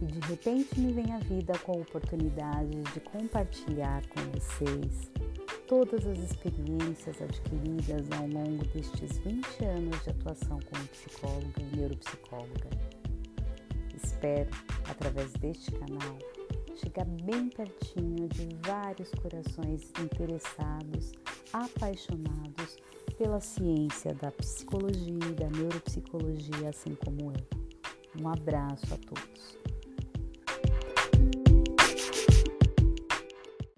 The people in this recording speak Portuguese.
E de repente me vem a vida com a oportunidade de compartilhar com vocês todas as experiências adquiridas ao longo destes 20 anos de atuação como psicóloga e neuropsicóloga. Espero, através deste canal, chegar bem pertinho de vários corações interessados, apaixonados pela ciência da psicologia e da neuropsicologia, assim como eu. Um abraço a todos.